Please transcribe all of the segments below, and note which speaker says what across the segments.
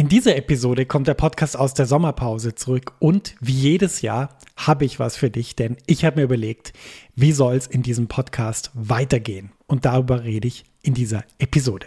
Speaker 1: In dieser Episode kommt der Podcast aus der Sommerpause zurück und wie jedes Jahr habe ich was für dich, denn ich habe mir überlegt, wie soll es in diesem Podcast weitergehen? Und darüber rede ich in dieser Episode.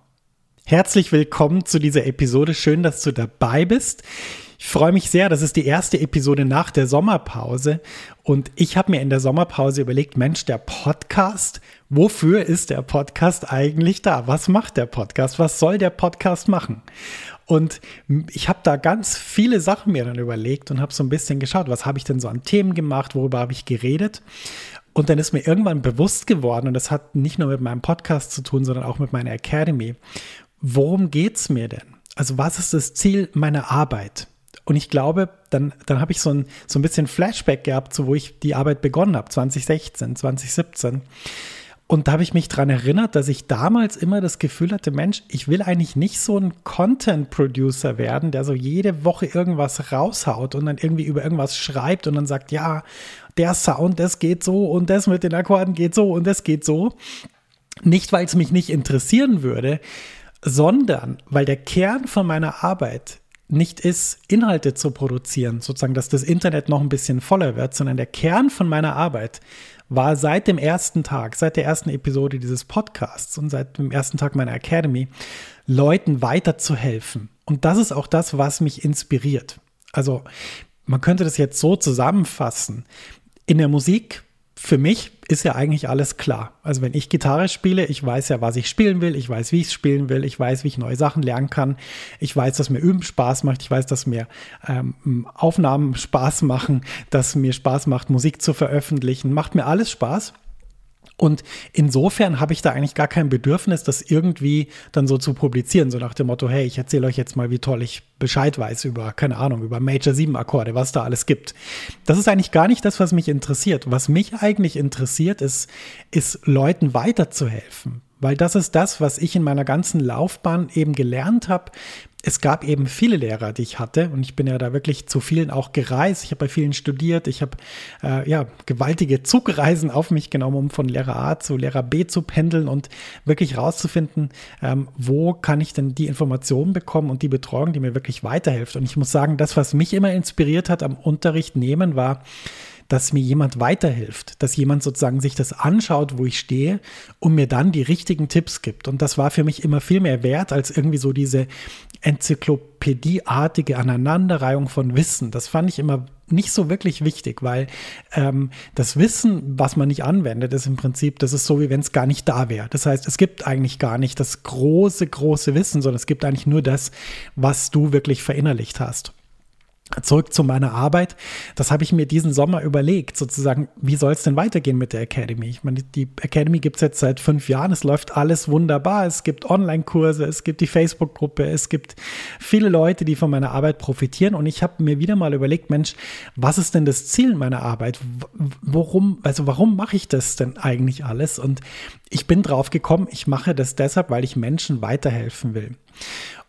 Speaker 1: Herzlich willkommen zu dieser Episode. Schön, dass du dabei bist. Ich freue mich sehr, das ist die erste Episode nach der Sommerpause und ich habe mir in der Sommerpause überlegt, Mensch, der Podcast, wofür ist der Podcast eigentlich da? Was macht der Podcast? Was soll der Podcast machen? Und ich habe da ganz viele Sachen mir dann überlegt und habe so ein bisschen geschaut, was habe ich denn so an Themen gemacht, worüber habe ich geredet? Und dann ist mir irgendwann bewusst geworden, und das hat nicht nur mit meinem Podcast zu tun, sondern auch mit meiner Academy worum geht es mir denn? Also was ist das Ziel meiner Arbeit? Und ich glaube, dann, dann habe ich so ein, so ein bisschen Flashback gehabt, so wo ich die Arbeit begonnen habe, 2016, 2017. Und da habe ich mich daran erinnert, dass ich damals immer das Gefühl hatte, Mensch, ich will eigentlich nicht so ein Content-Producer werden, der so jede Woche irgendwas raushaut und dann irgendwie über irgendwas schreibt und dann sagt, ja, der Sound, das geht so und das mit den Akkorden geht so und das geht so. Nicht, weil es mich nicht interessieren würde, sondern weil der Kern von meiner Arbeit nicht ist, Inhalte zu produzieren, sozusagen, dass das Internet noch ein bisschen voller wird, sondern der Kern von meiner Arbeit war seit dem ersten Tag, seit der ersten Episode dieses Podcasts und seit dem ersten Tag meiner Academy, Leuten weiterzuhelfen. Und das ist auch das, was mich inspiriert. Also man könnte das jetzt so zusammenfassen. In der Musik für mich ist ja eigentlich alles klar. Also wenn ich Gitarre spiele, ich weiß ja, was ich spielen will, ich weiß, wie ich es spielen will, ich weiß, wie ich neue Sachen lernen kann, ich weiß, dass mir Üben Spaß macht, ich weiß, dass mir ähm, Aufnahmen Spaß machen, dass mir Spaß macht, Musik zu veröffentlichen, macht mir alles Spaß. Und insofern habe ich da eigentlich gar kein Bedürfnis, das irgendwie dann so zu publizieren, so nach dem Motto, hey, ich erzähle euch jetzt mal, wie toll ich Bescheid weiß über, keine Ahnung, über Major 7 Akkorde, was da alles gibt. Das ist eigentlich gar nicht das, was mich interessiert. Was mich eigentlich interessiert, ist, ist Leuten weiterzuhelfen. Weil das ist das, was ich in meiner ganzen Laufbahn eben gelernt habe, es gab eben viele Lehrer, die ich hatte und ich bin ja da wirklich zu vielen auch gereist. Ich habe bei vielen studiert. Ich habe äh, ja gewaltige Zugreisen auf mich genommen, um von Lehrer A zu Lehrer B zu pendeln und wirklich rauszufinden, ähm, wo kann ich denn die Informationen bekommen und die Betreuung, die mir wirklich weiterhilft. Und ich muss sagen, das, was mich immer inspiriert hat am Unterricht nehmen, war dass mir jemand weiterhilft, dass jemand sozusagen sich das anschaut, wo ich stehe und mir dann die richtigen Tipps gibt. Und das war für mich immer viel mehr wert als irgendwie so diese enzyklopädieartige Aneinanderreihung von Wissen. Das fand ich immer nicht so wirklich wichtig, weil ähm, das Wissen, was man nicht anwendet, ist im Prinzip, das ist so, wie wenn es gar nicht da wäre. Das heißt, es gibt eigentlich gar nicht das große, große Wissen, sondern es gibt eigentlich nur das, was du wirklich verinnerlicht hast. Zurück zu meiner Arbeit. Das habe ich mir diesen Sommer überlegt, sozusagen, wie soll es denn weitergehen mit der Academy? Ich meine, die Academy gibt es jetzt seit fünf Jahren, es läuft alles wunderbar. Es gibt Online-Kurse, es gibt die Facebook-Gruppe, es gibt viele Leute, die von meiner Arbeit profitieren. Und ich habe mir wieder mal überlegt, Mensch, was ist denn das Ziel meiner Arbeit? Worum, also warum mache ich das denn eigentlich alles? Und ich bin drauf gekommen, ich mache das deshalb, weil ich Menschen weiterhelfen will.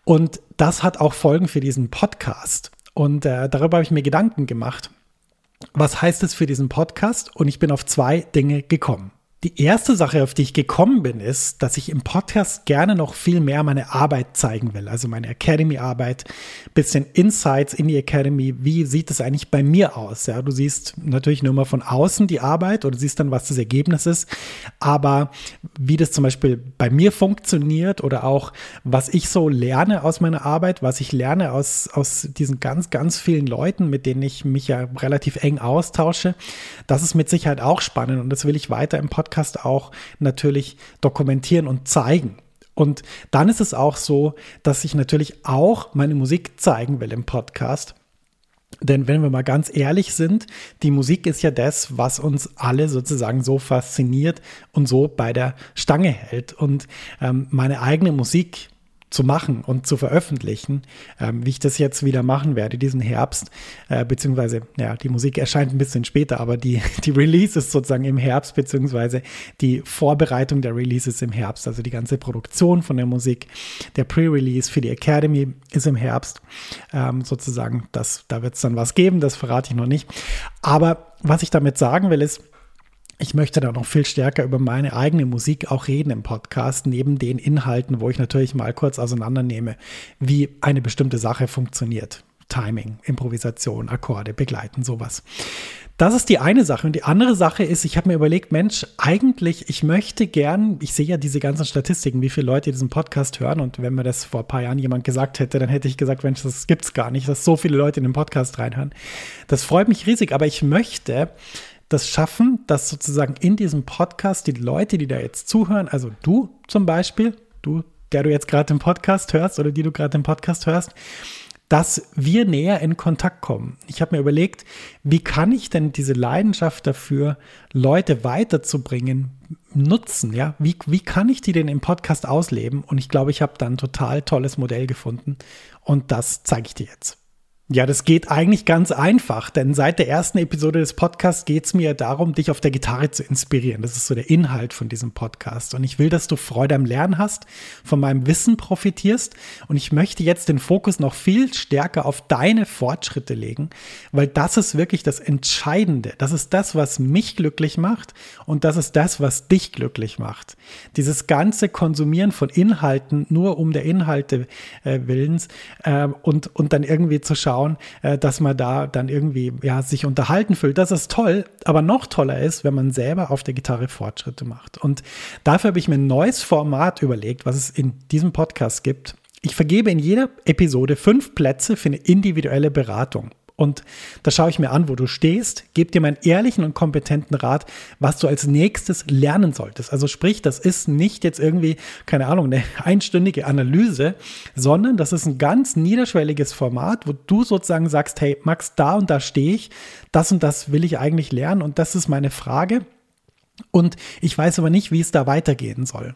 Speaker 1: Und das hat auch Folgen für diesen Podcast. Und äh, darüber habe ich mir Gedanken gemacht. Was heißt es für diesen Podcast? Und ich bin auf zwei Dinge gekommen. Die erste Sache, auf die ich gekommen bin, ist, dass ich im Podcast gerne noch viel mehr meine Arbeit zeigen will. Also meine Academy-Arbeit, bisschen Insights in die Academy. Wie sieht es eigentlich bei mir aus? Ja, du siehst natürlich nur mal von außen die Arbeit oder siehst dann, was das Ergebnis ist. Aber wie das zum Beispiel bei mir funktioniert oder auch, was ich so lerne aus meiner Arbeit, was ich lerne aus, aus diesen ganz, ganz vielen Leuten, mit denen ich mich ja relativ eng austausche, das ist mit Sicherheit auch spannend und das will ich weiter im Podcast Podcast auch natürlich dokumentieren und zeigen. Und dann ist es auch so, dass ich natürlich auch meine Musik zeigen will im Podcast. Denn wenn wir mal ganz ehrlich sind, die Musik ist ja das, was uns alle sozusagen so fasziniert und so bei der Stange hält. Und ähm, meine eigene Musik zu machen und zu veröffentlichen, ähm, wie ich das jetzt wieder machen werde, diesen Herbst, äh, beziehungsweise, ja, die Musik erscheint ein bisschen später, aber die, die Release ist sozusagen im Herbst, beziehungsweise die Vorbereitung der Release ist im Herbst, also die ganze Produktion von der Musik, der Pre-Release für die Academy ist im Herbst, ähm, sozusagen, das, da wird es dann was geben, das verrate ich noch nicht. Aber was ich damit sagen will, ist, ich möchte da noch viel stärker über meine eigene Musik auch reden im Podcast, neben den Inhalten, wo ich natürlich mal kurz auseinandernehme, wie eine bestimmte Sache funktioniert. Timing, Improvisation, Akkorde, Begleiten, sowas. Das ist die eine Sache. Und die andere Sache ist, ich habe mir überlegt, Mensch, eigentlich, ich möchte gern, ich sehe ja diese ganzen Statistiken, wie viele Leute diesen Podcast hören. Und wenn mir das vor ein paar Jahren jemand gesagt hätte, dann hätte ich gesagt, Mensch, das gibt's gar nicht, dass so viele Leute in den Podcast reinhören. Das freut mich riesig, aber ich möchte das schaffen, dass sozusagen in diesem Podcast die Leute, die da jetzt zuhören, also du zum Beispiel, du, der du jetzt gerade den Podcast hörst oder die du gerade den Podcast hörst, dass wir näher in Kontakt kommen. Ich habe mir überlegt, wie kann ich denn diese Leidenschaft dafür, Leute weiterzubringen, nutzen? Ja, wie, wie kann ich die denn im Podcast ausleben? Und ich glaube, ich habe da ein total tolles Modell gefunden und das zeige ich dir jetzt. Ja, das geht eigentlich ganz einfach, denn seit der ersten Episode des Podcasts geht es mir darum, dich auf der Gitarre zu inspirieren. Das ist so der Inhalt von diesem Podcast. Und ich will, dass du Freude am Lernen hast, von meinem Wissen profitierst. Und ich möchte jetzt den Fokus noch viel stärker auf deine Fortschritte legen, weil das ist wirklich das Entscheidende. Das ist das, was mich glücklich macht und das ist das, was dich glücklich macht. Dieses ganze Konsumieren von Inhalten nur um der Inhalte äh, willens äh, und, und dann irgendwie zu schauen, schauen, äh, dass man da dann irgendwie ja, sich unterhalten fühlt. Das ist toll, aber noch toller ist, wenn man selber auf der Gitarre Fortschritte macht. Und dafür habe ich mir ein neues Format überlegt, was es in diesem Podcast gibt. Ich vergebe in jeder Episode fünf Plätze für eine individuelle Beratung. Und da schaue ich mir an, wo du stehst, gebe dir meinen ehrlichen und kompetenten Rat, was du als nächstes lernen solltest. Also sprich, das ist nicht jetzt irgendwie, keine Ahnung, eine einstündige Analyse, sondern das ist ein ganz niederschwelliges Format, wo du sozusagen sagst, hey Max, da und da stehe ich, das und das will ich eigentlich lernen und das ist meine Frage. Und ich weiß aber nicht, wie es da weitergehen soll.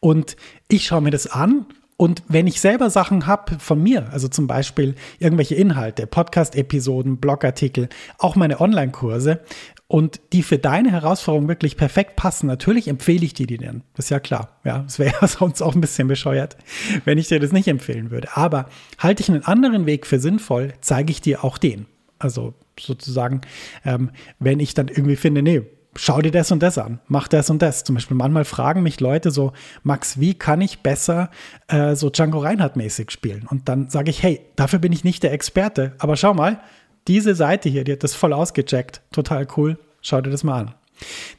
Speaker 1: Und ich schaue mir das an und wenn ich selber Sachen habe von mir, also zum Beispiel irgendwelche Inhalte, Podcast-Episoden, Blogartikel, auch meine Online-Kurse und die für deine Herausforderung wirklich perfekt passen, natürlich empfehle ich dir die dann. Das ist ja klar. Ja, es wäre sonst auch ein bisschen bescheuert, wenn ich dir das nicht empfehlen würde. Aber halte ich einen anderen Weg für sinnvoll, zeige ich dir auch den. Also sozusagen, ähm, wenn ich dann irgendwie finde, nee, schau dir das und das an, mach das und das. Zum Beispiel manchmal fragen mich Leute so, Max, wie kann ich besser äh, so Django Reinhardt-mäßig spielen? Und dann sage ich, hey, dafür bin ich nicht der Experte, aber schau mal, diese Seite hier, die hat das voll ausgecheckt, total cool, schau dir das mal an.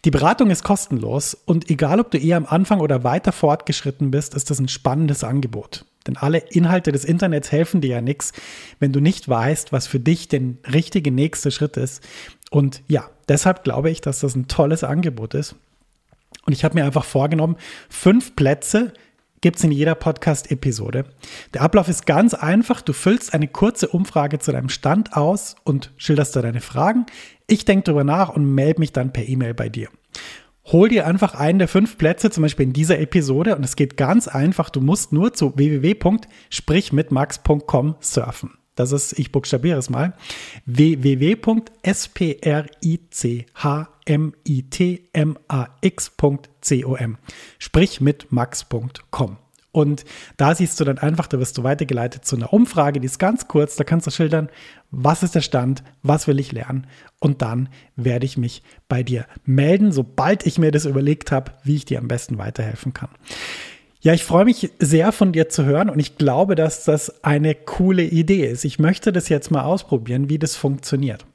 Speaker 1: Die Beratung ist kostenlos und egal, ob du eher am Anfang oder weiter fortgeschritten bist, ist das ein spannendes Angebot. Denn alle Inhalte des Internets helfen dir ja nichts, wenn du nicht weißt, was für dich der richtige nächste Schritt ist. Und ja, deshalb glaube ich, dass das ein tolles Angebot ist. Und ich habe mir einfach vorgenommen, fünf Plätze gibt es in jeder Podcast-Episode. Der Ablauf ist ganz einfach. Du füllst eine kurze Umfrage zu deinem Stand aus und schilderst da deine Fragen. Ich denke darüber nach und melde mich dann per E-Mail bei dir. Hol dir einfach einen der fünf Plätze, zum Beispiel in dieser Episode, und es geht ganz einfach. Du musst nur zu www.sprichmitmax.com surfen. Das ist, ich buchstabiere es mal, www.sprichmitmax.com. Sprich mit max.com. Und da siehst du dann einfach, da wirst du weitergeleitet zu einer Umfrage, die ist ganz kurz, da kannst du schildern, was ist der Stand, was will ich lernen und dann werde ich mich bei dir melden, sobald ich mir das überlegt habe, wie ich dir am besten weiterhelfen kann. Ja, ich freue mich sehr von dir zu hören und ich glaube, dass das eine coole Idee ist. Ich möchte das jetzt mal ausprobieren, wie das funktioniert.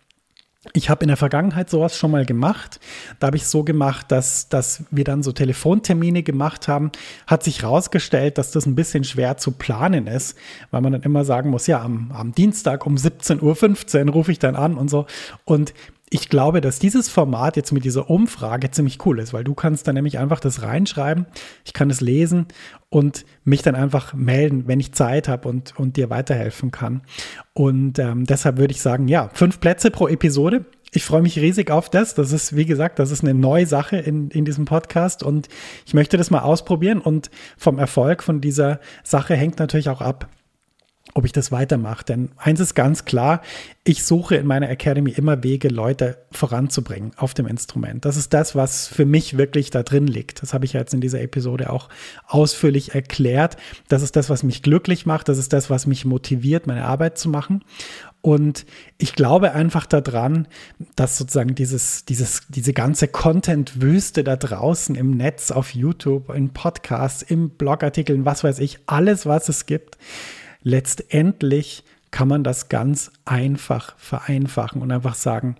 Speaker 1: Ich habe in der Vergangenheit sowas schon mal gemacht. Da habe ich so gemacht, dass, dass wir dann so Telefontermine gemacht haben. Hat sich herausgestellt, dass das ein bisschen schwer zu planen ist, weil man dann immer sagen muss, ja, am, am Dienstag um 17.15 Uhr rufe ich dann an und so. Und ich glaube, dass dieses Format jetzt mit dieser Umfrage ziemlich cool ist, weil du kannst dann nämlich einfach das reinschreiben, ich kann es lesen und mich dann einfach melden, wenn ich Zeit habe und, und dir weiterhelfen kann. Und ähm, deshalb würde ich sagen, ja, fünf Plätze pro Episode. Ich freue mich riesig auf das. Das ist, wie gesagt, das ist eine neue Sache in, in diesem Podcast und ich möchte das mal ausprobieren und vom Erfolg von dieser Sache hängt natürlich auch ab, ob ich das weitermache. Denn eins ist ganz klar, ich suche in meiner Academy immer Wege, Leute voranzubringen auf dem Instrument. Das ist das, was für mich wirklich da drin liegt. Das habe ich jetzt in dieser Episode auch ausführlich erklärt. Das ist das, was mich glücklich macht. Das ist das, was mich motiviert, meine Arbeit zu machen. Und ich glaube einfach daran, dass sozusagen dieses, dieses, diese ganze Content-Wüste da draußen im Netz, auf YouTube, in Podcasts, im Blogartikeln, was weiß ich, alles, was es gibt, letztendlich kann man das ganz einfach vereinfachen und einfach sagen,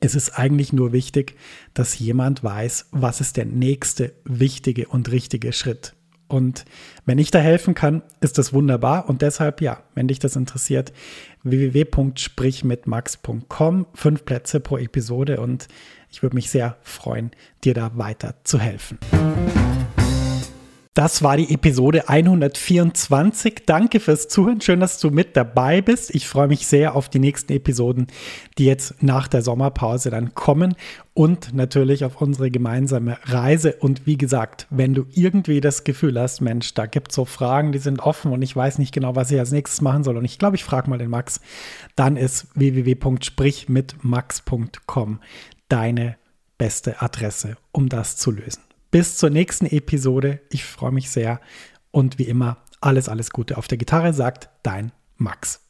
Speaker 1: es ist eigentlich nur wichtig, dass jemand weiß, was ist der nächste wichtige und richtige Schritt. Und wenn ich da helfen kann, ist das wunderbar. Und deshalb, ja, wenn dich das interessiert, www.sprichmitmax.com, fünf Plätze pro Episode und ich würde mich sehr freuen, dir da weiter zu helfen. Das war die Episode 124. Danke fürs Zuhören. Schön, dass du mit dabei bist. Ich freue mich sehr auf die nächsten Episoden, die jetzt nach der Sommerpause dann kommen und natürlich auf unsere gemeinsame Reise. Und wie gesagt, wenn du irgendwie das Gefühl hast, Mensch, da gibt es so Fragen, die sind offen und ich weiß nicht genau, was ich als nächstes machen soll und ich glaube, ich frage mal den Max, dann ist www.sprichmitmax.com deine beste Adresse, um das zu lösen. Bis zur nächsten Episode. Ich freue mich sehr. Und wie immer, alles, alles Gute auf der Gitarre, sagt dein Max.